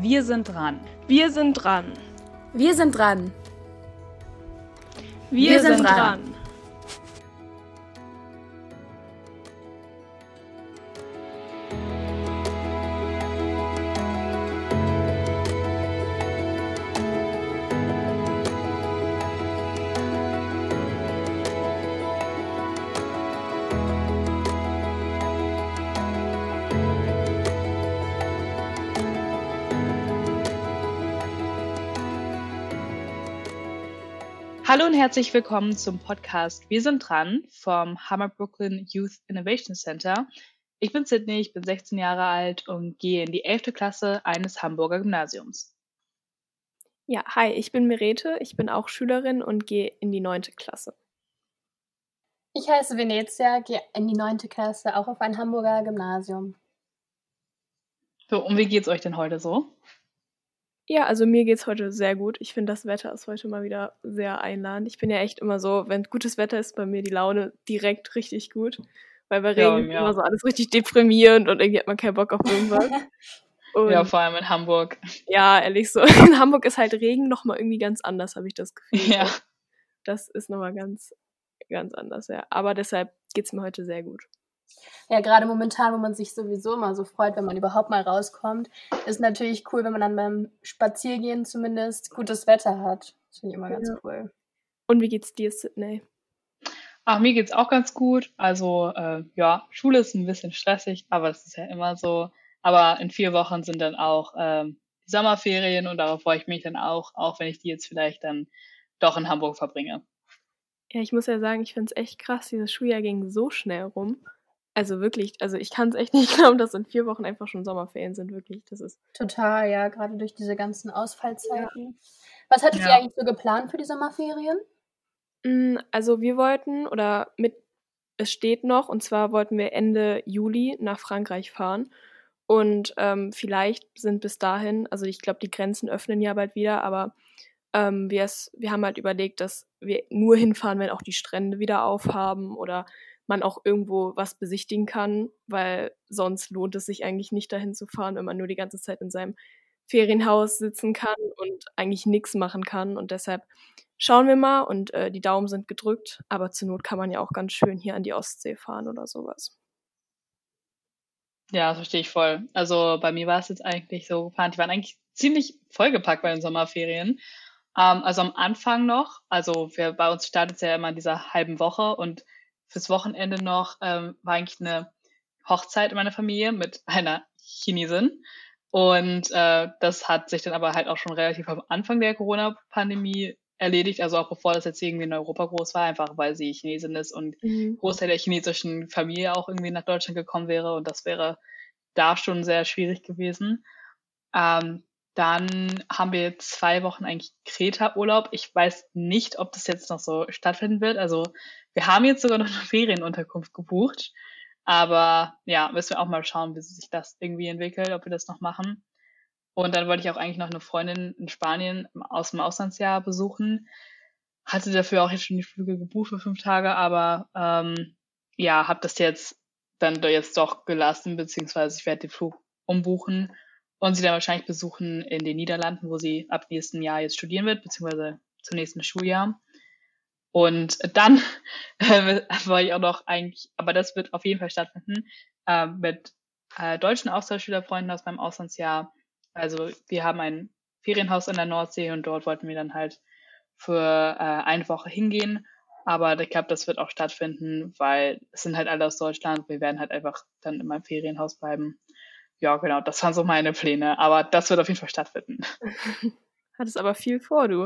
Wir sind dran. Wir sind dran. Wir sind dran. Wir, Wir sind, sind, dran. Hallo und herzlich willkommen zum Podcast Wir sind dran vom Hammer Brooklyn Youth Innovation Center. Ich bin Sydney, ich bin 16 Jahre alt und gehe in die 11. Klasse eines Hamburger Gymnasiums. Ja, hi, ich bin Merete, ich bin auch Schülerin und gehe in die 9. Klasse. Ich heiße Venezia, gehe in die 9. Klasse, auch auf ein Hamburger Gymnasium. So, und wie geht's euch denn heute so? Ja, also mir geht's heute sehr gut. Ich finde, das Wetter ist heute mal wieder sehr einladend. Ich bin ja echt immer so, wenn gutes Wetter ist, bei mir die Laune direkt richtig gut. Weil bei Regen ja, ist ja. immer so alles richtig deprimierend und irgendwie hat man keinen Bock auf irgendwas. Und ja, vor allem in Hamburg. Ja, ehrlich so. In Hamburg ist halt Regen nochmal irgendwie ganz anders, habe ich das Gefühl. Ja. Das ist nochmal ganz, ganz anders, ja. Aber deshalb geht's mir heute sehr gut. Ja, gerade momentan, wo man sich sowieso immer so freut, wenn man überhaupt mal rauskommt, ist natürlich cool, wenn man dann beim Spaziergehen zumindest gutes Wetter hat. Das finde ich immer ganz ja. cool. Und wie geht's dir, Sydney? Ach, mir geht's auch ganz gut. Also, äh, ja, Schule ist ein bisschen stressig, aber das ist ja immer so. Aber in vier Wochen sind dann auch ähm, die Sommerferien und darauf freue ich mich dann auch, auch wenn ich die jetzt vielleicht dann doch in Hamburg verbringe. Ja, ich muss ja sagen, ich finde es echt krass, dieses Schuljahr ging so schnell rum. Also wirklich, also ich kann es echt nicht glauben, dass in vier Wochen einfach schon Sommerferien sind, wirklich. Das ist. Total, ja, gerade durch diese ganzen Ausfallzeiten. Ja. Was hattet ja. ihr eigentlich so geplant für die Sommerferien? Mm, also wir wollten, oder mit, es steht noch, und zwar wollten wir Ende Juli nach Frankreich fahren. Und ähm, vielleicht sind bis dahin, also ich glaube, die Grenzen öffnen ja bald wieder, aber ähm, wir haben halt überlegt, dass wir nur hinfahren, wenn auch die Strände wieder aufhaben oder man auch irgendwo was besichtigen kann, weil sonst lohnt es sich eigentlich nicht dahin zu fahren, wenn man nur die ganze Zeit in seinem Ferienhaus sitzen kann und eigentlich nichts machen kann. Und deshalb schauen wir mal und äh, die Daumen sind gedrückt, aber zur Not kann man ja auch ganz schön hier an die Ostsee fahren oder sowas. Ja, das verstehe ich voll. Also bei mir war es jetzt eigentlich so geplant, die waren eigentlich ziemlich vollgepackt bei den Sommerferien. Ähm, also am Anfang noch, also wir, bei uns startet es ja immer in dieser halben Woche und fürs Wochenende noch ähm, war eigentlich eine Hochzeit in meiner Familie mit einer Chinesin. Und äh, das hat sich dann aber halt auch schon relativ am Anfang der Corona-Pandemie erledigt, also auch bevor das jetzt irgendwie in Europa groß war, einfach weil sie Chinesin ist und mhm. Großteil der chinesischen Familie auch irgendwie nach Deutschland gekommen wäre und das wäre da schon sehr schwierig gewesen. Ähm, dann haben wir zwei Wochen eigentlich Kreta-Urlaub. Ich weiß nicht, ob das jetzt noch so stattfinden wird. Also wir haben jetzt sogar noch eine Ferienunterkunft gebucht. Aber ja, müssen wir auch mal schauen, wie sich das irgendwie entwickelt, ob wir das noch machen. Und dann wollte ich auch eigentlich noch eine Freundin in Spanien aus dem Auslandsjahr besuchen. Hatte dafür auch jetzt schon die Flüge gebucht für fünf Tage, aber ähm, ja, habe das jetzt dann jetzt doch gelassen, beziehungsweise ich werde den Flug umbuchen und sie dann wahrscheinlich besuchen in den Niederlanden, wo sie ab nächsten Jahr jetzt studieren wird, beziehungsweise zum nächsten Schuljahr. Und dann äh, wollte ich auch noch eigentlich, aber das wird auf jeden Fall stattfinden, äh, mit äh, deutschen Austauschschülerfreunden aus meinem Auslandsjahr. Also wir haben ein Ferienhaus in der Nordsee und dort wollten wir dann halt für äh, eine Woche hingehen. Aber ich glaube, das wird auch stattfinden, weil es sind halt alle aus Deutschland. Wir werden halt einfach dann in meinem Ferienhaus bleiben ja, genau, das waren so meine Pläne. Aber das wird auf jeden Fall stattfinden. Hattest aber viel vor, du.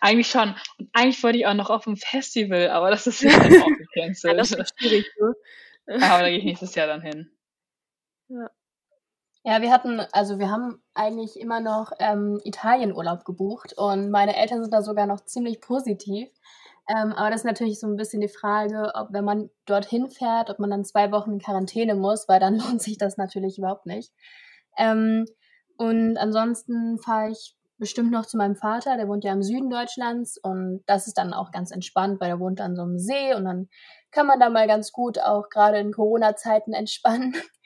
Eigentlich schon. Und eigentlich wollte ich auch noch auf ein Festival, aber das ist ja dann auch gecancelt. ja, das ist schwierig, ne? aber da gehe ich nächstes Jahr dann hin. Ja. Ja, wir hatten, also wir haben eigentlich immer noch ähm, Italienurlaub gebucht und meine Eltern sind da sogar noch ziemlich positiv. Ähm, aber das ist natürlich so ein bisschen die Frage, ob wenn man dorthin fährt, ob man dann zwei Wochen in Quarantäne muss, weil dann lohnt sich das natürlich überhaupt nicht. Ähm, und ansonsten fahre ich bestimmt noch zu meinem Vater, der wohnt ja im Süden Deutschlands und das ist dann auch ganz entspannt, weil er wohnt an so einem See und dann kann man da mal ganz gut auch gerade in Corona-Zeiten entspannen.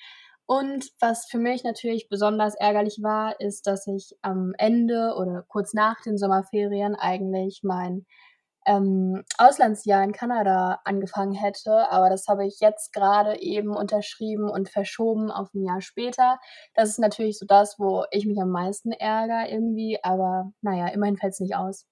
Und was für mich natürlich besonders ärgerlich war, ist, dass ich am Ende oder kurz nach den Sommerferien eigentlich mein ähm, Auslandsjahr in Kanada angefangen hätte, aber das habe ich jetzt gerade eben unterschrieben und verschoben auf ein Jahr später. Das ist natürlich so das, wo ich mich am meisten ärgere irgendwie, aber naja, immerhin fällt es nicht aus.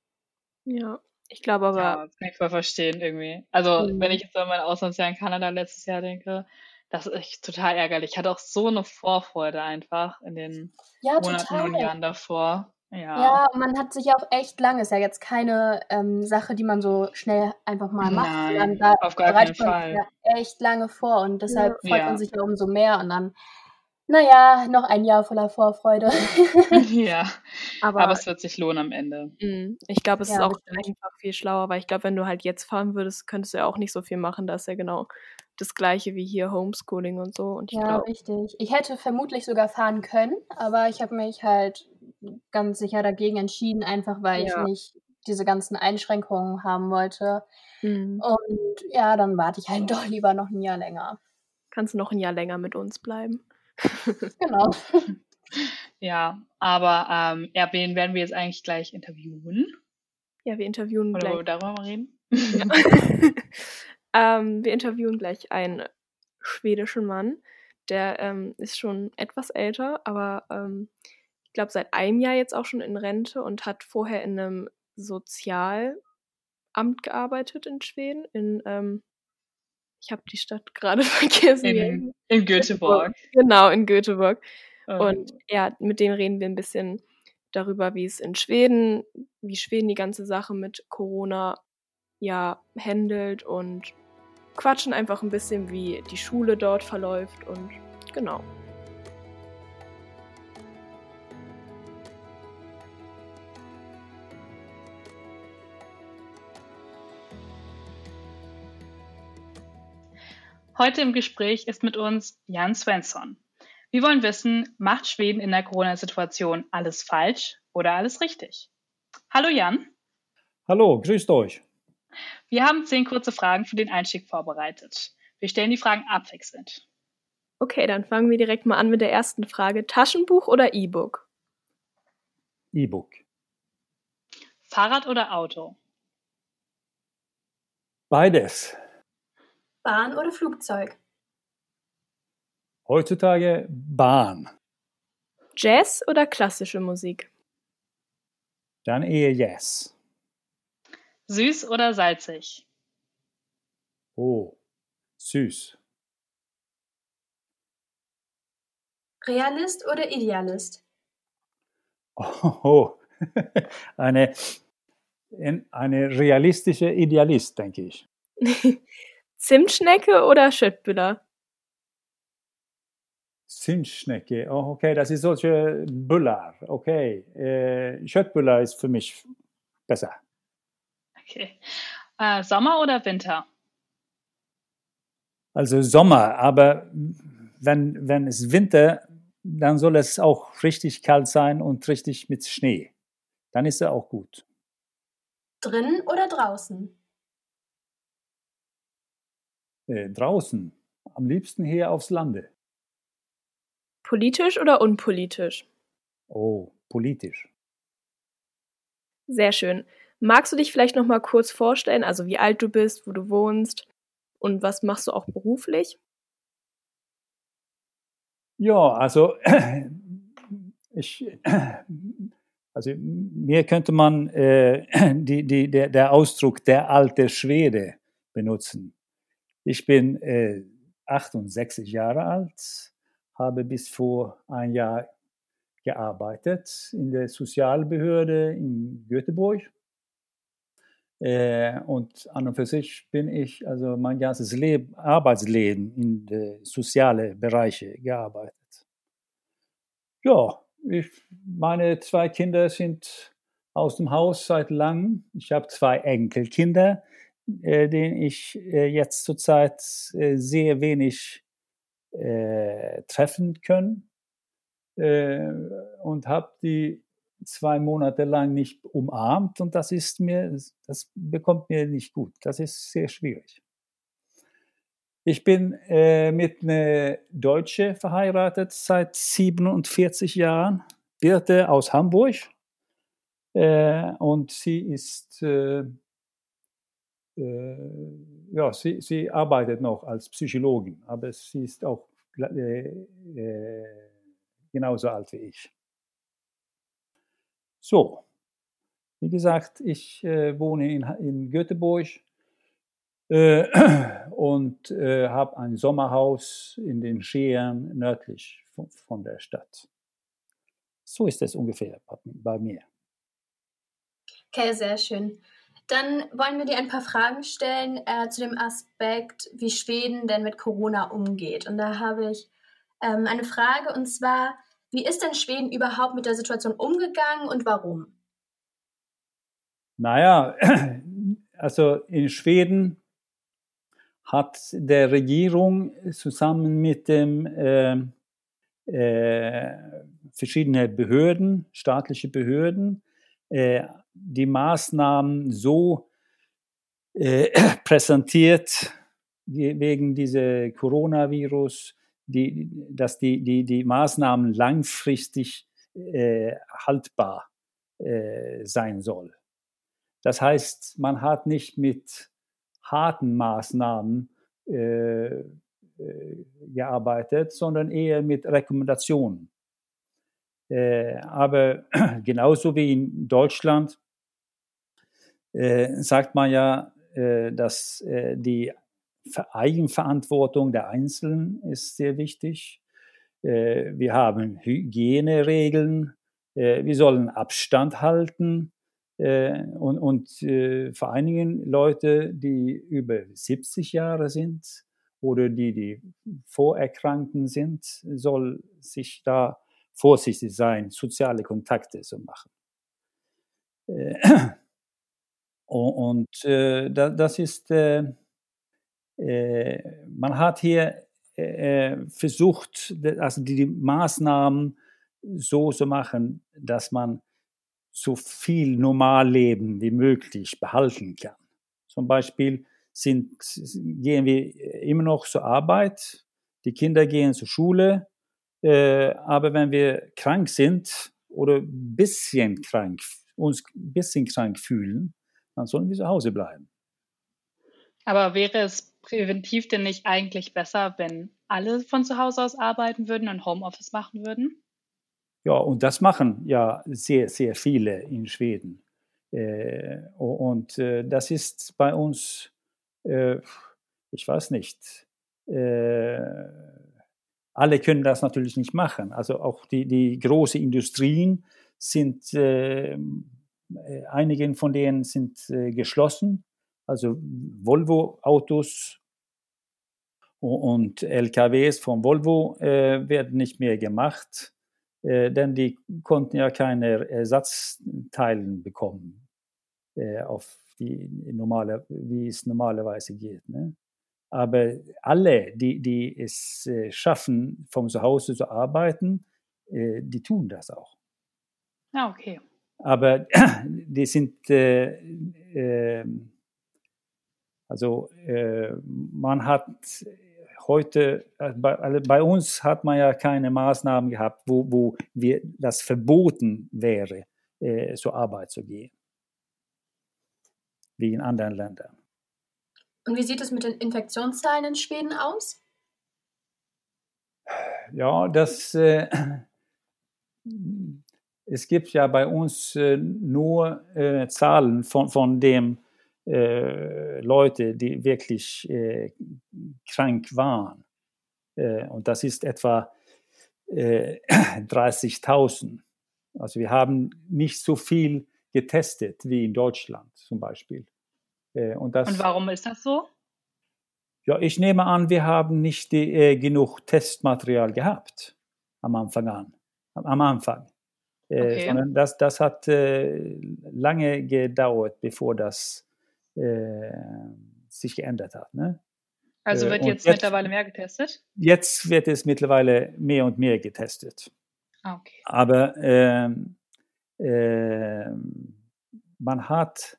Ja, ich glaube aber. Ja, das kann ich voll verstehen irgendwie. Also, mhm. wenn ich jetzt an mein Auslandsjahr in Kanada letztes Jahr denke, das ist echt total ärgerlich. Ich hatte auch so eine Vorfreude einfach in den ja, Monaten total. und Jahren davor. Ja. ja, man hat sich auch echt lange, ist ja jetzt keine ähm, Sache, die man so schnell einfach mal macht. Nein, da auf gar keinen Fall. Ja echt lange vor und deshalb ja. freut man sich ja umso mehr und dann, naja, noch ein Jahr voller Vorfreude. ja, aber, aber, es wird sich lohnen am Ende. Mhm. Ich glaube, es ist auch einfach viel schlauer, weil ich glaube, wenn du halt jetzt fahren würdest, könntest du ja auch nicht so viel machen. Da ist ja genau das gleiche wie hier Homeschooling und so. Und ich ja, glaub, richtig. Ich hätte vermutlich sogar fahren können, aber ich habe mich halt ganz sicher dagegen entschieden, einfach weil ja. ich nicht diese ganzen Einschränkungen haben wollte. Mhm. Und ja, dann warte ich halt doch lieber noch ein Jahr länger. Kannst du noch ein Jahr länger mit uns bleiben? genau. Ja, aber ähm, ja, wen werden wir jetzt eigentlich gleich interviewen? Ja, wir interviewen Oder gleich. darüber mal reden? Ja. ähm, wir interviewen gleich einen schwedischen Mann. Der ähm, ist schon etwas älter, aber ähm, ich glaube, seit einem Jahr jetzt auch schon in Rente und hat vorher in einem Sozialamt gearbeitet in Schweden. In, ähm, ich habe die Stadt gerade vergessen. In, in Göteborg. Genau, in Göteborg. Oh. Und ja, mit dem reden wir ein bisschen darüber, wie es in Schweden, wie Schweden die ganze Sache mit Corona ja handelt und quatschen einfach ein bisschen, wie die Schule dort verläuft und genau. Heute im Gespräch ist mit uns Jan Svensson. Wir wollen wissen, macht Schweden in der Corona-Situation alles falsch oder alles richtig? Hallo Jan. Hallo, grüßt euch. Wir haben zehn kurze Fragen für den Einstieg vorbereitet. Wir stellen die Fragen abwechselnd. Okay, dann fangen wir direkt mal an mit der ersten Frage. Taschenbuch oder E-Book? E-Book. Fahrrad oder Auto? Beides. Bahn oder Flugzeug? Heutzutage Bahn. Jazz oder klassische Musik? Dann eher Jazz. Süß oder salzig? Oh, süß. Realist oder Idealist? Oh, eine, eine realistische Idealist, denke ich. Zimtschnecke oder Schöttbüller? Zimtschnecke, oh, okay, das ist solche Bullar, okay. Äh, Schöttbüller ist für mich besser. Okay. Äh, Sommer oder Winter? Also Sommer, aber wenn, wenn es Winter, dann soll es auch richtig kalt sein und richtig mit Schnee. Dann ist er auch gut. Drinnen oder draußen? Äh, draußen. Am liebsten hier aufs Lande. Politisch oder unpolitisch? Oh, politisch. Sehr schön. Magst du dich vielleicht noch mal kurz vorstellen, also wie alt du bist, wo du wohnst und was machst du auch beruflich? Ja, also ich, also mir könnte man äh, die, die, der, der Ausdruck der alte Schwede benutzen. Ich bin äh, 68 Jahre alt, habe bis vor ein Jahr gearbeitet in der Sozialbehörde in Göteborg. Äh, und an und für sich bin ich also mein ganzes Leben, Arbeitsleben in den sozialen Bereiche gearbeitet. Ja, ich, meine zwei Kinder sind aus dem Haus seit langem. Ich habe zwei Enkelkinder äh, den ich äh, jetzt zurzeit äh, sehr wenig äh, treffen können äh, und habe die zwei Monate lang nicht umarmt und das ist mir, das bekommt mir nicht gut. Das ist sehr schwierig. Ich bin äh, mit einer Deutsche verheiratet seit 47 Jahren, Birte aus Hamburg. Äh, und sie ist, äh, äh, ja, sie, sie arbeitet noch als Psychologin, aber sie ist auch äh, äh, genauso alt wie ich. So, wie gesagt, ich äh, wohne in, in Göteborg äh, und äh, habe ein Sommerhaus in den Scheren nördlich von, von, der Stadt. So ist es ungefähr bei mir. Okay, sehr schön. Dann wollen wir dir ein paar Fragen stellen äh, zu dem Aspekt, wie Schweden denn mit Corona umgeht. Und da habe ich ähm, eine Frage und zwar, wie ist denn Schweden überhaupt mit der Situation umgegangen und warum? Naja, also in Schweden hat der Regierung zusammen mit dem äh, äh, verschiedene Behörden, staatliche Behörden, äh, die Maßnahmen so äh, präsentiert wegen dieser Coronavirus, die, dass die, die, die Maßnahmen langfristig äh, haltbar äh, sein soll. Das heißt, man hat nicht mit harten Maßnahmen äh, äh, gearbeitet, sondern eher mit Rekommendationen. Äh, aber genauso wie in Deutschland äh, sagt man ja, äh, dass äh, die Eigenverantwortung der Einzelnen ist sehr wichtig. Äh, wir haben Hygieneregeln, äh, wir sollen Abstand halten äh, und, und vor allen Dingen Leute, die über 70 Jahre sind oder die, die vorerkranken sind, soll sich da vorsichtig sein, soziale Kontakte zu machen. Und äh, das ist, man hat hier versucht, also die Maßnahmen so zu machen, dass man so viel Normalleben wie möglich behalten kann. Zum Beispiel sind, gehen wir immer noch zur Arbeit, die Kinder gehen zur Schule, äh, aber wenn wir krank sind oder bisschen krank, uns ein bisschen krank fühlen, dann sollen wir zu Hause bleiben. Aber wäre es präventiv denn nicht eigentlich besser, wenn alle von zu Hause aus arbeiten würden und Homeoffice machen würden? Ja, und das machen ja sehr, sehr viele in Schweden. Äh, und äh, das ist bei uns, äh, ich weiß nicht, äh, alle können das natürlich nicht machen. Also auch die, die großen Industrien sind, äh, einigen von denen sind äh, geschlossen. Also Volvo-Autos und LKWs von Volvo werden nicht mehr gemacht äh, denn die konnten ja keine Ersatzteilen bekommen, äh, auf die normale, wie es normalerweise geht. Ne? Aber alle, die, die es äh, schaffen, vom Zuhause zu arbeiten, äh, die tun das auch. Ah, okay. Aber die sind, äh, ähm, also äh, man hat heute, äh, bei, bei, uns hat man ja keine Maßnahmen gehabt, wo, wo wir, das verboten wäre, äh, zur Arbeit zu gehen. Wie in anderen Ländern. Und wie sieht es mit den Infektionszahlen in Schweden aus? Ja, das, äh, es gibt ja bei uns äh, nur äh, Zahlen von, von dem, äh, Leute, die wirklich äh, krank waren. Äh, und das ist etwa 30.000. Äh, also wir haben nicht so viel getestet wie in Deutschland zum Beispiel. Äh, und, das, und warum ist das so? Ja, ich nehme an, wir haben nicht die, äh, genug Testmaterial gehabt am Anfang an. Am Anfang. Okay. sondern das, das hat lange gedauert, bevor das sich geändert hat. Ne? Also äh, wird jetzt, jetzt, mittlerweile mehr getestet? Jetzt wird es mittlerweile mehr und mehr getestet. Ah, okay. Aber äh, äh, man hat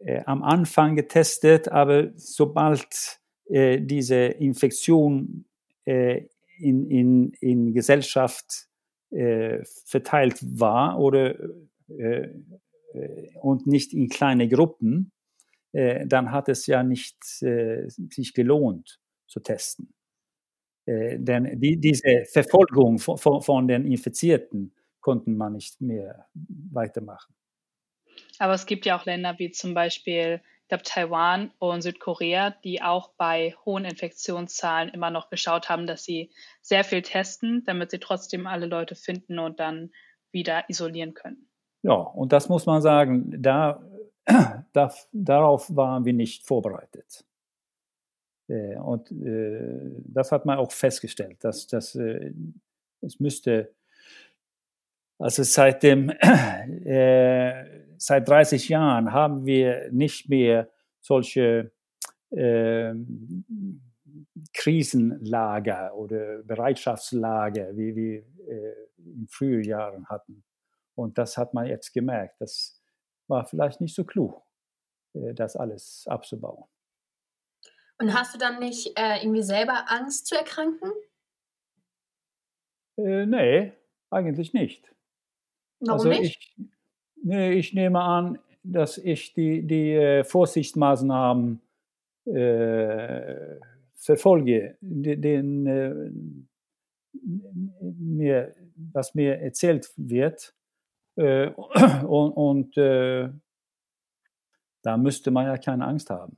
äh, am Anfang getestet, aber sobald äh, diese Infektion äh, in, in, in Gesellschaft äh, verteilt war oder äh, äh, und nicht in kleine Gruppen, äh, dann hat es ja nicht sich gelohnt zu testen. denn die, diese Verfolgung von, von, den Infizierten konnten man nicht mehr weitermachen. Aber es gibt ja auch Länder wie zum Beispiel ich glaube, Taiwan und Südkorea, die auch bei hohen Infektionszahlen immer noch geschaut haben, dass sie sehr viel testen, damit sie trotzdem alle Leute finden und dann wieder isolieren können. Ja, und das muss man sagen, da, da darauf waren wir nicht vorbereitet. Äh, und äh, das hat man auch festgestellt, dass, dass äh, es müsste, also seit dem äh, seit 30 Jahren haben wir nicht mehr solche äh, Krisenlager oder Bereitschaftslager, wie wir äh, in frühen Jahren hatten. Und das hat man jetzt gemerkt. Das war vielleicht nicht so klug, äh, das alles abzubauen. Und hast du dann nicht äh, irgendwie selber Angst zu erkranken? Äh, nee, eigentlich nicht. Warum also nicht? Ich, Nee, ich nehme an, dass ich die, die äh, Vorsichtsmaßnahmen äh, verfolge, den, den äh, mir, was mir erzählt wird. Äh, und, und äh, da müsste man ja keine Angst haben.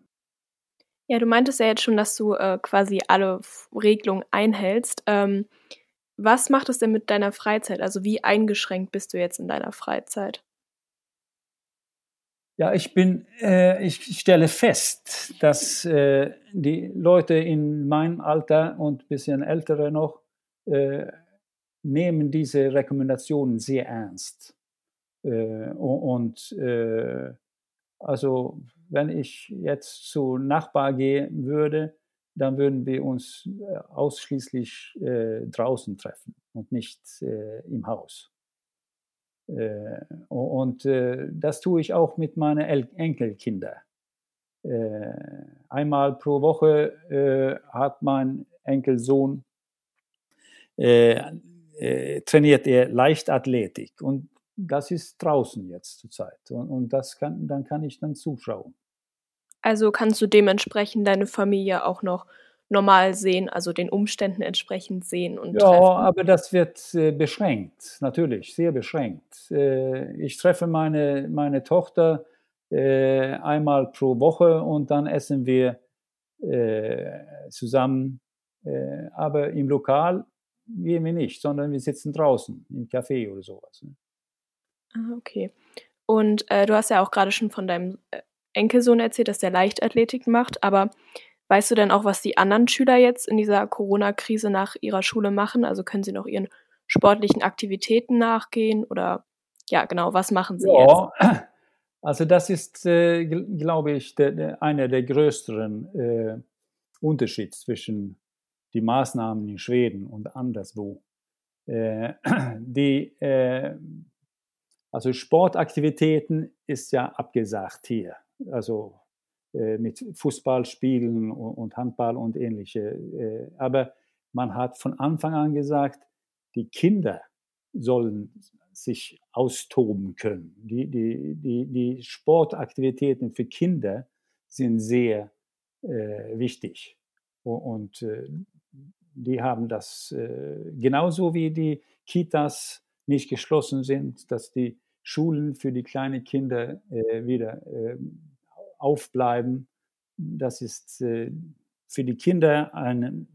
Ja, du meintest ja jetzt schon, dass du äh, quasi alle Regelungen einhältst. Ähm, was macht es denn mit deiner Freizeit? Also wie eingeschränkt bist du jetzt in deiner Freizeit? Ja, ich bin, äh, ich stelle fest, dass äh, die Leute in meinem Alter und bisschen ältere noch nehmen diese Rekommendationen sehr ernst. Äh, und äh, also, wenn ich jetzt zu Nachbar gehen würde, dann würden wir uns äh, ausschließlich draußen treffen und nicht im Haus. Äh, und äh, das tue ich auch mit meinen Enkelkindern. Äh, einmal pro Woche hat mein Enkelsohn trainiert er Leichtathletik und das ist draußen jetzt zurzeit und, und das kann, dann kann ich dann zuschauen. Also kannst du dementsprechend deine Familie auch noch normal sehen, also den Umständen entsprechend sehen und Ja, treffen. aber das wird äh, beschränkt, natürlich, sehr beschränkt. Äh, ich treffe meine, meine Tochter äh, einmal pro Woche und dann essen wir äh, zusammen. Äh, aber im Lokal gehen wir nicht, sondern wir sitzen draußen im Café oder sowas. Ne? Ah, okay. Und äh, du hast ja auch gerade schon von deinem Enkelsohn erzählt, dass der Leichtathletik macht, aber Weißt du denn auch, was die anderen Schüler jetzt in dieser Corona-Krise nach ihrer Schule machen? Also können sie noch ihren sportlichen Aktivitäten nachgehen oder ja, genau, was machen sie ja, jetzt? Also das ist, äh, glaube ich, der, der, einer der größeren äh, Unterschiede zwischen die Maßnahmen in Schweden und anderswo. Äh, die, äh, also Sportaktivitäten ist ja abgesagt hier. Also äh, mit Fußballspielen und Handball und ähnliche. Äh, aber man hat von Anfang an gesagt, die Kinder sollen sich austoben können. Die, die, die, die Sportaktivitäten für Kinder sind sehr äh, wichtig. Und äh, die haben das äh, genauso wie die Kitas nicht geschlossen sind, dass die Schulen für die kleinen Kinder äh, wieder ähm, aufbleiben. Das ist äh, für die Kinder ein,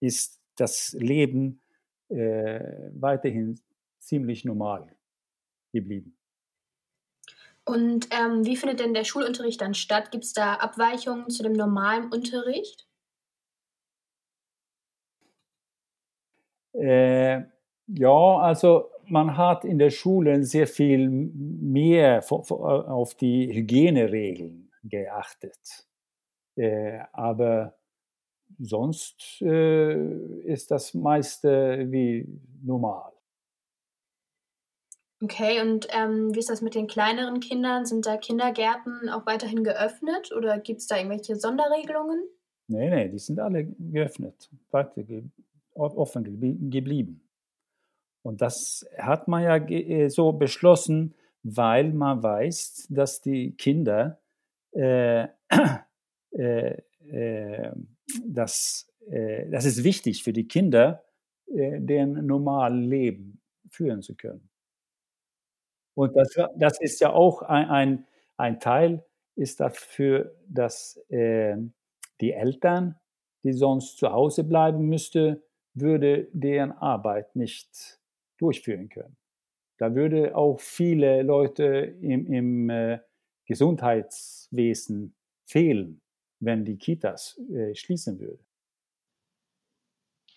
ist das Leben äh, weiterhin ziemlich normal geblieben. Und ähm, wie findet denn der Schulunterricht dann statt? Gibt es da Abweichungen zu dem normalen Unterricht? Äh, ja, also man hat in der Schule sehr viel mehr auf die Hygieneregeln geachtet. Äh, aber sonst äh, ist das meiste wie normal. Okay, und ähm, wie ist das mit den kleineren Kindern? Sind da Kindergärten auch weiterhin geöffnet oder gibt es da irgendwelche Sonderregelungen? Nee, nee, die sind alle geöffnet, weiter offen geblieben. Und das hat man ja äh, so beschlossen, weil man weiß, dass die Kinder, äh, äh, äh, dass, äh, das ist wichtig für die Kinder, äh, deren normalen Leben führen zu können. Und das, das ist ja auch ein, ein, ein Teil, ist dafür, dass äh, die Eltern, die sonst zu Hause bleiben müsste, würde deren Arbeit nicht durchführen können. Da würde auch viele Leute im, im äh, Gesundheitswesen fehlen, wenn die Kitas äh, schließen würden.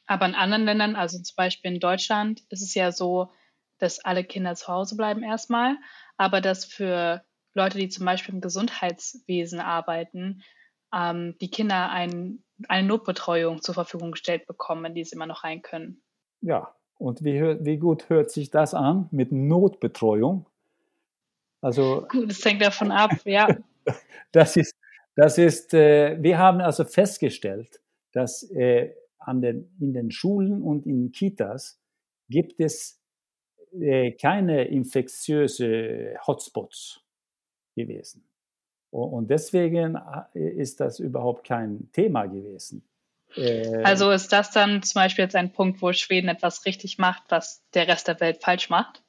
Aber in anderen Ländern, also zum Beispiel in Deutschland, ist es ja so, dass alle Kinder zu Hause bleiben erstmal, aber dass für Leute, die zum Beispiel im Gesundheitswesen arbeiten, ähm, die Kinder ein, eine Notbetreuung zur Verfügung gestellt bekommen, in die sie immer noch rein können. Ja, und wie, wie gut hört sich das an mit Notbetreuung? Also, gut, es hängt davon ab, ja. das ist, das ist äh, wir haben also festgestellt, dass äh, an den, in den Schulen und in Kitas gibt es äh, keine infektiöse Hotspots gewesen. Und deswegen äh, ist das überhaupt kein Thema gewesen. Äh, also ist das dann zum Beispiel jetzt ein Punkt, wo Schweden etwas richtig macht, was der Rest der Welt falsch macht?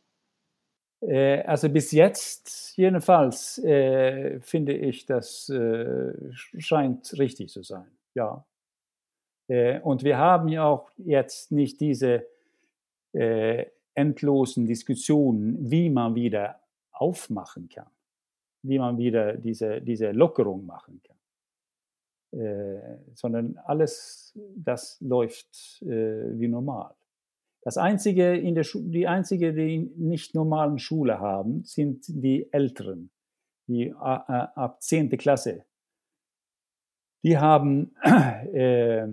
Äh, also bis jetzt jedenfalls äh, finde ich, das scheint richtig zu sein. Ja. Und wir haben ja auch jetzt nicht diese endlosen Diskussionen, wie man wieder aufmachen kann, wie man wieder diese, diese Lockerung machen kann, sondern alles, das läuft äh, wie normal. Das einzige in der die einzige, die nicht normalen Schule haben, sind die Älteren, die äh, ab 10. Klasse. Die haben äh,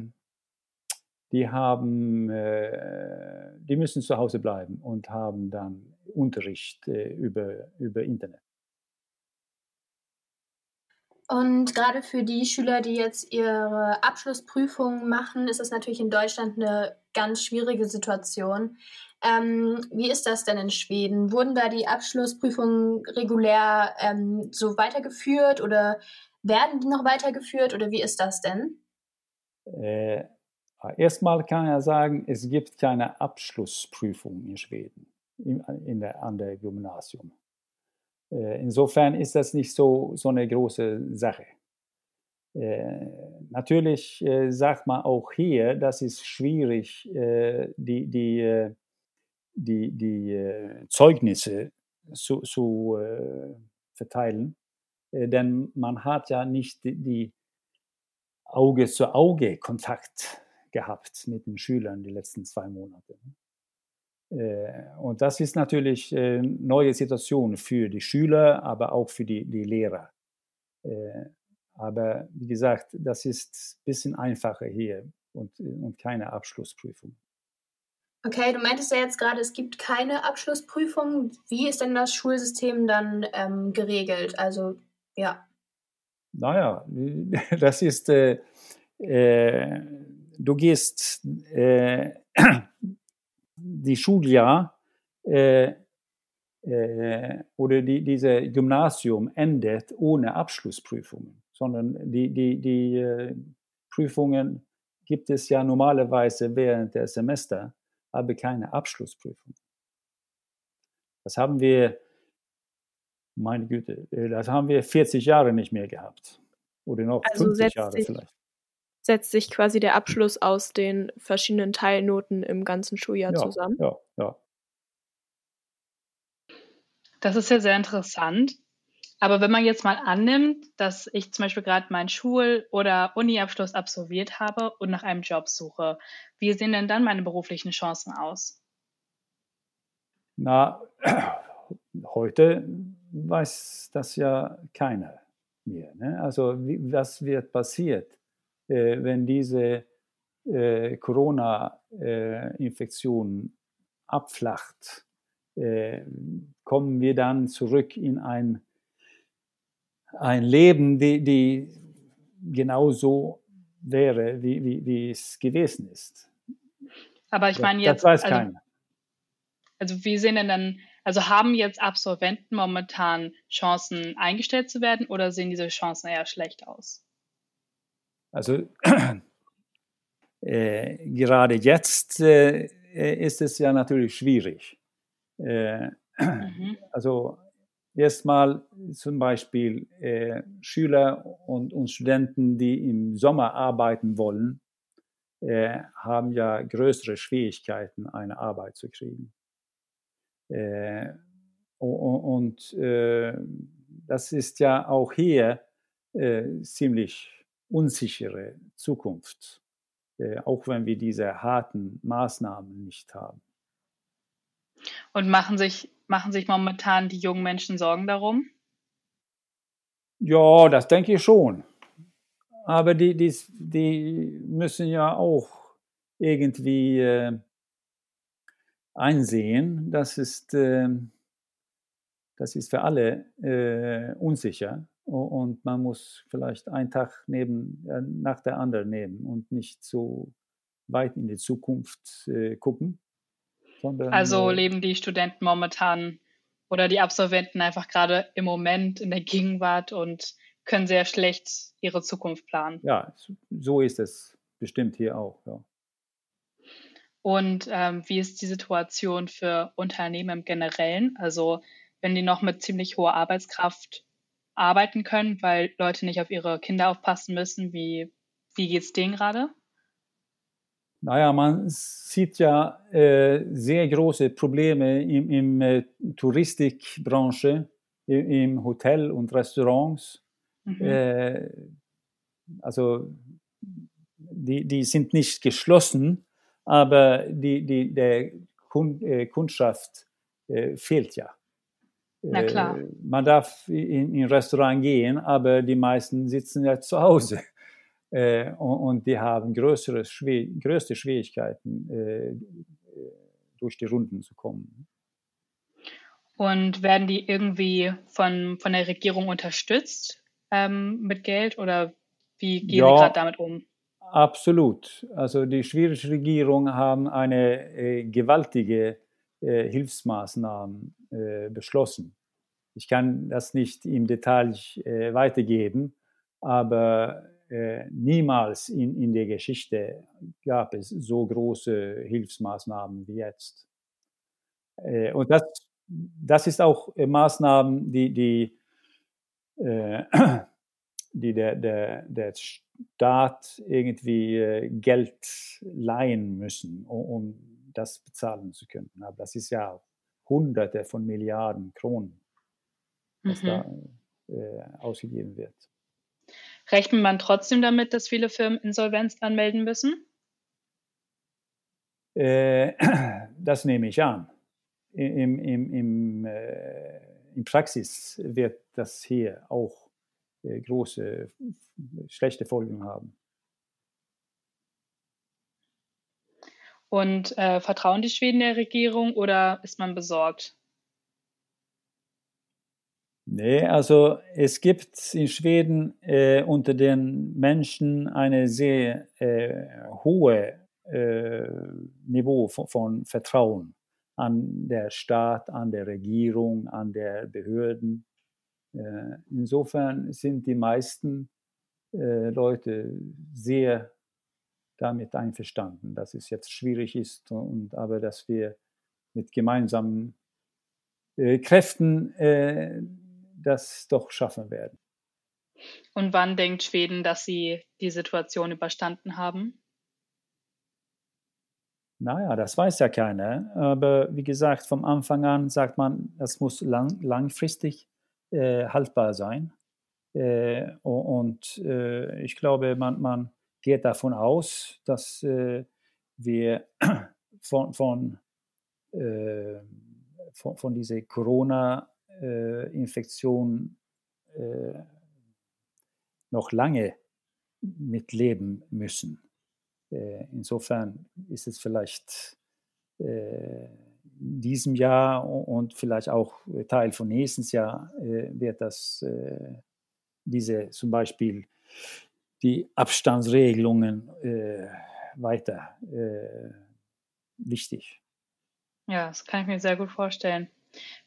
die haben, äh, die müssen zu Hause bleiben und haben dann Unterricht äh, über, über Internet. Und gerade für die Schüler, die jetzt ihre Abschlussprüfungen machen, ist es natürlich in Deutschland eine ganz schwierige Situation. Ähm, wie ist das denn in Schweden? Wurden da die Abschlussprüfungen regulär ähm, so weitergeführt oder werden die noch weitergeführt oder wie ist das denn? Äh, Erstmal kann er sagen, es gibt keine Abschlussprüfung in Schweden in, in der, an der Gymnasium. Äh, insofern ist das nicht so, so eine große Sache. Äh, natürlich äh, sagt man auch hier, dass es schwierig, die, die, die, die Zeugnisse zu, zu verteilen, denn man hat ja nicht die, Auge-zu-Auge-Kontakt gehabt mit den Schülern die letzten zwei Monate. Äh, und das ist natürlich eine neue Situation für die Schüler, aber auch für die, die Lehrer. Äh, aber wie gesagt, das ist ein bisschen einfacher hier und, und keine Abschlussprüfung. Okay, du meintest ja jetzt gerade, es gibt keine Abschlussprüfung. Wie ist denn das Schulsystem dann ähm, geregelt? Also, ja. Naja, das ist äh, äh, du gehst äh, die Schuljahr äh, äh, oder die, diese Gymnasium endet ohne Abschlussprüfungen, sondern die, die, die äh, Prüfungen gibt es ja normalerweise während der Semester, aber keine Abschlussprüfung. Das haben wir, meine Güte, äh, das haben wir 40 Jahre nicht mehr gehabt. Oder noch also 50 Jahre vielleicht setzt sich quasi der Abschluss aus den verschiedenen Teilnoten im ganzen Schuljahr ja, zusammen. Ja, ja. Das ist ja sehr interessant. Aber wenn man jetzt mal annimmt, dass ich zum Beispiel gerade meinen Schul- oder Uni-Abschluss absolviert habe und nach einem Job suche, wie sehen denn dann meine beruflichen Chancen aus? Na, heute weiß das ja keiner mehr. Ne? Also wie, was wird passiert? Äh, wenn diese äh, Corona-Infektion äh, abflacht, kommen wir dann zurück in ein, ein Leben, die, die genauso wäre, wie, wie, wie es gewesen ist. Aber ich meine jetzt. Das weiß also, keiner. Also wie sehen denn dann, also haben jetzt Absolventen momentan Chancen eingestellt zu werden oder sehen diese Chancen eher schlecht aus? Also äh, gerade jetzt äh, ist es ja natürlich schwierig. Äh, mhm. Also erstmal zum Beispiel äh, Schüler und, und, Studenten, die im Sommer arbeiten wollen, äh, haben ja größere Schwierigkeiten, eine Arbeit zu kriegen. Äh, und das ist ja auch hier ziemlich unsichere Zukunft, äh, auch wenn wir diese harten Maßnahmen nicht haben. Und machen sich, machen sich momentan die jungen Menschen Sorgen darum? Ja, das denke ich schon. Aber die, die, die müssen ja auch irgendwie äh, einsehen, das ist, äh, das ist für alle äh, unsicher und man muss vielleicht einen Tag neben, äh, nach der anderen nehmen und nicht so weit in die Zukunft äh, gucken. Sondern, also äh, leben die Studenten momentan oder die Absolventen einfach gerade im Moment in der Gegenwart und können sehr schlecht ihre Zukunft planen. Ja, so ist es bestimmt hier auch. Ja. Und ähm, wie ist die Situation für Unternehmen im Generellen? Also wenn die noch mit ziemlich hoher Arbeitskraft arbeiten können, weil Leute nicht auf ihre Kinder aufpassen müssen, wie, wie geht es denen gerade? Naja, man sieht ja äh, sehr große Probleme im, im äh, Touristikbranche, im, im, Hotel und Restaurants. Mhm. Äh, also die, die sind nicht geschlossen, aber die, die, der äh, Kundschaft äh, fehlt ja. Na klar. Äh, man darf in ein Restaurant gehen, aber die meisten sitzen ja zu Hause. Äh, und, und, die haben größere, schwer, größte Schwierigkeiten, äh, durch die Runden zu kommen. Und werden die irgendwie von, von der Regierung unterstützt ähm, mit Geld oder wie gehen ja, gerade damit um? Absolut. Also die schwedische Regierung haben eine gewaltige äh, Hilfsmaßnahmen äh, beschlossen. Ich kann das nicht im Detail äh, weitergeben, aber äh, niemals in, in der Geschichte gab es so große Hilfsmaßnahmen wie jetzt. Äh, und das, das ist auch Maßnahmen, die, die, die der, der, der Staat irgendwie äh, Geld leihen müssen, um, um, das bezahlen zu können. Aber das ist ja Hunderte von Milliarden Kronen, was mhm. da äh, ausgegeben wird. Rechnet man trotzdem damit, dass viele Firmen Insolvenz anmelden müssen? Äh, das nehme ich an. Im, im, im, äh, in Praxis wird das hier auch äh, große, schlechte Folgen haben. Und äh, vertrauen die Schweden der Regierung oder ist man besorgt? Nee, also es gibt in Schweden äh, unter den Menschen eine sehr äh, hohe äh, Niveau von, von, Vertrauen an der Staat, an der Regierung, an der Behörden. Äh, insofern sind die meisten äh, Leute sehr damit einverstanden, dass es jetzt schwierig ist und aber dass wir mit gemeinsamen äh, Kräften das doch schaffen werden. Und wann denkt Schweden, dass sie die Situation überstanden haben? Naja, das weiß ja keiner. Aber wie gesagt, vom Anfang an sagt man, das muss lang, langfristig äh, haltbar sein. Äh, und äh, ich glaube, man, man, geht davon aus, dass äh, wir von, von, äh, von, von dieser Corona-Infektion äh, noch lange mitleben müssen. insofern ist es vielleicht diesem Jahr und vielleicht auch Teil von nächstes Jahr äh, wird das äh, diese zum Beispiel die Abstandsregelungen äh, weiter äh, wichtig. Ja, das kann ich mir sehr gut vorstellen.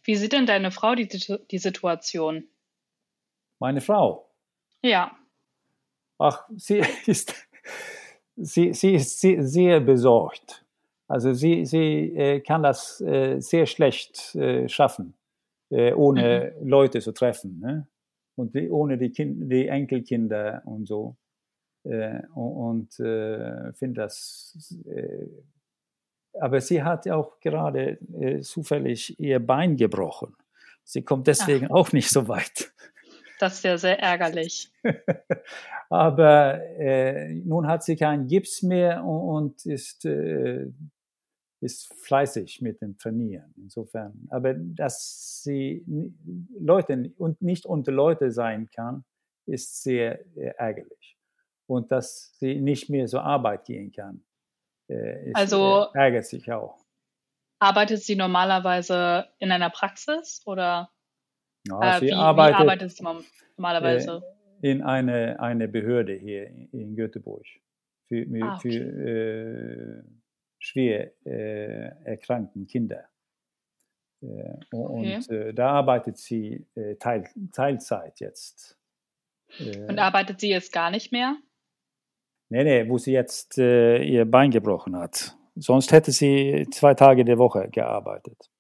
Wie sieht denn deine Frau die, die Situation? Meine Frau? Ja. Ach, sie ist, sie, sie ist sehr, besorgt. Also sie, sie äh, kann das äh, sehr schlecht äh, schaffen, äh, ohne mhm. Leute zu treffen. Ne? Und die, ohne die, kind, die Enkelkinder und so. Äh, und äh, finde das aber sie hat auch gerade äh, zufällig ihr Bein gebrochen. Sie kommt deswegen Ach. auch nicht so weit. Das ist ja sehr ärgerlich. aber äh, nun hat sie keinen Gips mehr und, ist, äh, ist fleißig mit dem Trainieren. Insofern. Aber dass sie Leute und nicht unter Leute sein kann, ist sehr äh, ärgerlich. Und dass sie nicht mehr zur Arbeit gehen kann äh, also äh, ärgert sich auch. Arbeitet sie normalerweise in einer Praxis oder ja, äh, sie wie, arbeitet, wie arbeitet sie normalerweise? Äh, in eine, eine Behörde hier in Göteborg für, ah, okay. für äh, schwer äh, erkrankten Kinder. Äh, okay. Und da arbeitet sie Teil, Teilzeit jetzt. Und arbeitet sie jetzt gar nicht mehr? Nee, nee, wo sie jetzt äh, ihr Bein gebrochen hat. Sonst hätte sie zwei Tage der Woche gearbeitet.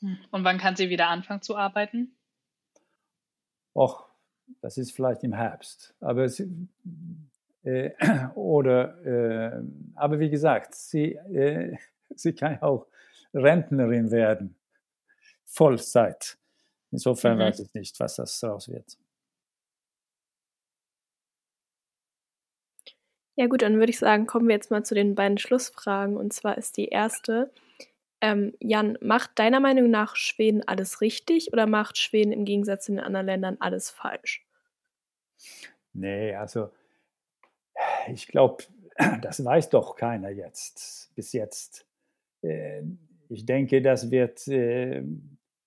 Hm. Und wann kann sie wieder anfangen zu arbeiten? Och, das ist vielleicht im Herbst. Aber sie, äh, oder, äh, aber wie gesagt, sie, äh, sie kann auch Rentnerin werden. Vollzeit. Insofern mhm. weiß ich nicht, was das daraus wird. Ja gut, dann würde ich sagen, kommen wir jetzt mal zu den beiden Schlussfragen. Und zwar ist die erste, ähm, Jan, macht deiner Meinung nach Schweden alles richtig oder macht Schweden im Gegensatz zu den anderen Ländern alles falsch? Nee, also ich glaube, das weiß doch keiner jetzt, bis jetzt. Äh, ich denke, das wird äh,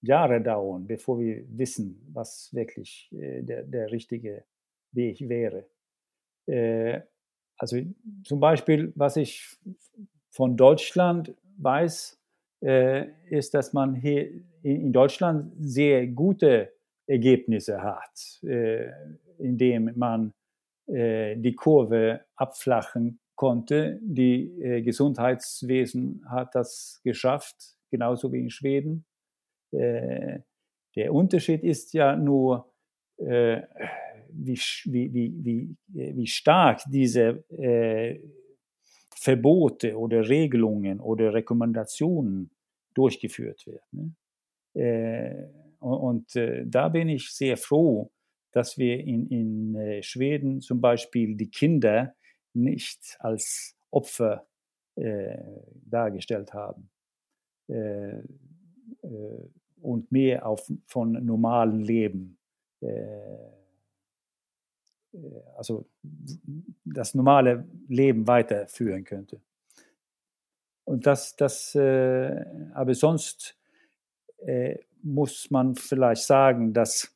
Jahre dauern, bevor wir wissen, was wirklich äh, der, der richtige Weg wäre. Also zum Beispiel, was ich von Deutschland weiß, äh, ist, dass man hier in Deutschland sehr gute Ergebnisse hat, äh, indem man äh, die Kurve abflachen konnte. Die äh, Gesundheitswesen hat das geschafft, genauso wie in Schweden. Äh, der Unterschied ist ja nur, äh, wie, wie, wie, wie, stark diese äh, Verbote oder Regelungen oder Rekommendationen durchgeführt werden. Ne? Äh, und, und äh, da bin ich sehr froh, dass wir in, in äh, Schweden zum Beispiel die Kinder nicht als Opfer äh, dargestellt haben äh, und mehr auf, von normalen Leben äh, also das normale Leben weiterführen könnte. Und das, das äh, aber sonst äh, muss man vielleicht sagen, dass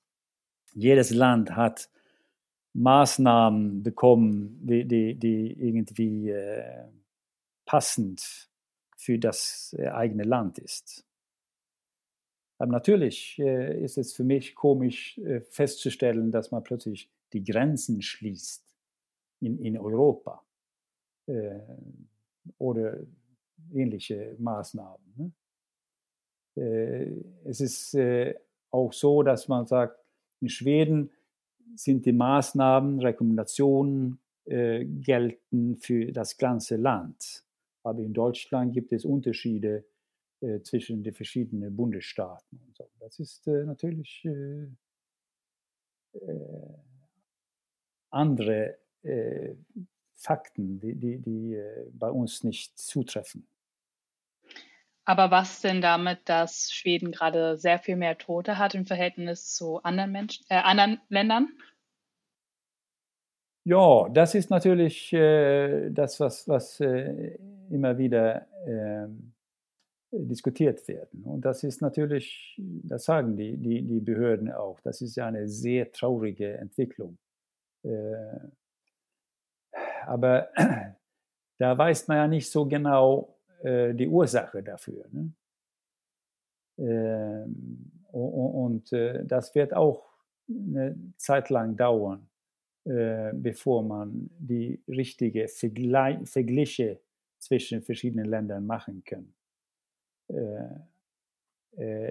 jedes Land hat Maßnahmen bekommen, die, die, die irgendwie äh, passend für das äh, eigene Land ist. Aber natürlich äh, ist es für mich komisch äh, festzustellen, dass man plötzlich die Grenzen schließt in, in Europa äh, oder ähnliche Maßnahmen. Ne? Äh, es ist äh, auch so, dass man sagt, in Schweden sind die Maßnahmen, Rekommendationen äh, gelten für das ganze Land. Aber in Deutschland gibt es Unterschiede äh, zwischen den verschiedenen Bundesstaaten. So. Das ist äh, natürlich andere äh, Fakten, die, die, die äh, bei uns nicht zutreffen. Aber was denn damit, dass Schweden gerade sehr viel mehr Tote hat im Verhältnis zu anderen Menschen, äh, anderen Ländern? Ja, das ist natürlich äh, das, was, was äh, immer wieder ähm, diskutiert wird. Und das ist natürlich, das sagen die, die, die Behörden auch, das ist ja eine sehr traurige Entwicklung. Äh, aber da weiß man ja nicht so genau äh, die Ursache dafür. Ne? Ähm, und äh, das wird auch eine Zeit lang dauern, bevor man die richtige Vergleich, Vergleiche zwischen verschiedenen Ländern machen kann.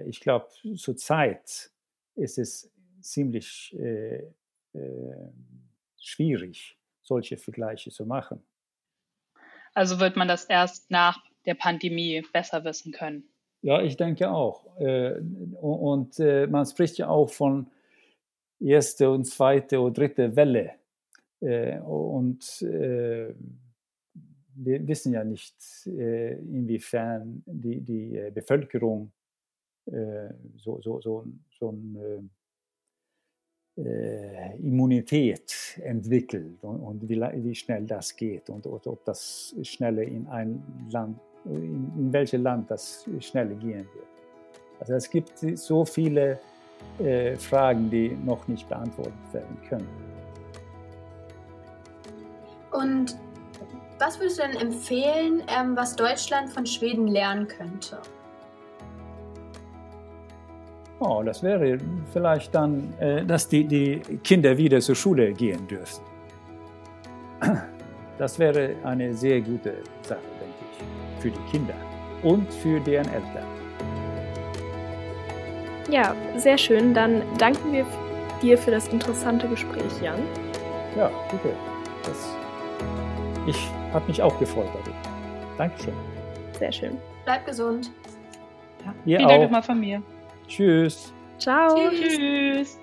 Ich glaube, zurzeit ist es ziemlich schwierig, solche Vergleiche zu machen. Also wird man das erst nach der Pandemie besser wissen können. Ja, ich denke auch. Äh, und äh, man spricht ja auch von erste und zweite und dritte Welle. Äh, und wir wissen ja nicht, inwiefern die, die Bevölkerung so, so, so, so ein äh, Immunität entwickelt und, und wie, wie, schnell das geht und, und, ob das schneller in ein Land, in, in welches Land das schneller gehen wird. Also es gibt so viele äh, Fragen, die noch nicht beantwortet werden können. Und was würdest du denn empfehlen, ähm, was Deutschland von Schweden lernen könnte? Oh, das wäre vielleicht dann, äh, dass die, die Kinder wieder zur Schule gehen dürfen. Das wäre eine sehr gute Sache, denke ich, für die Kinder und für deren Eltern. Ja, sehr schön. Dann danken wir dir für das interessante Gespräch, Jan. Ja, bitte. Das, ich habe mich auch gefreut darüber. Dankeschön. Sehr schön. Bleib gesund. Ja, vielen Dank nochmal von mir. Tschüss. Ciao. Tschüss.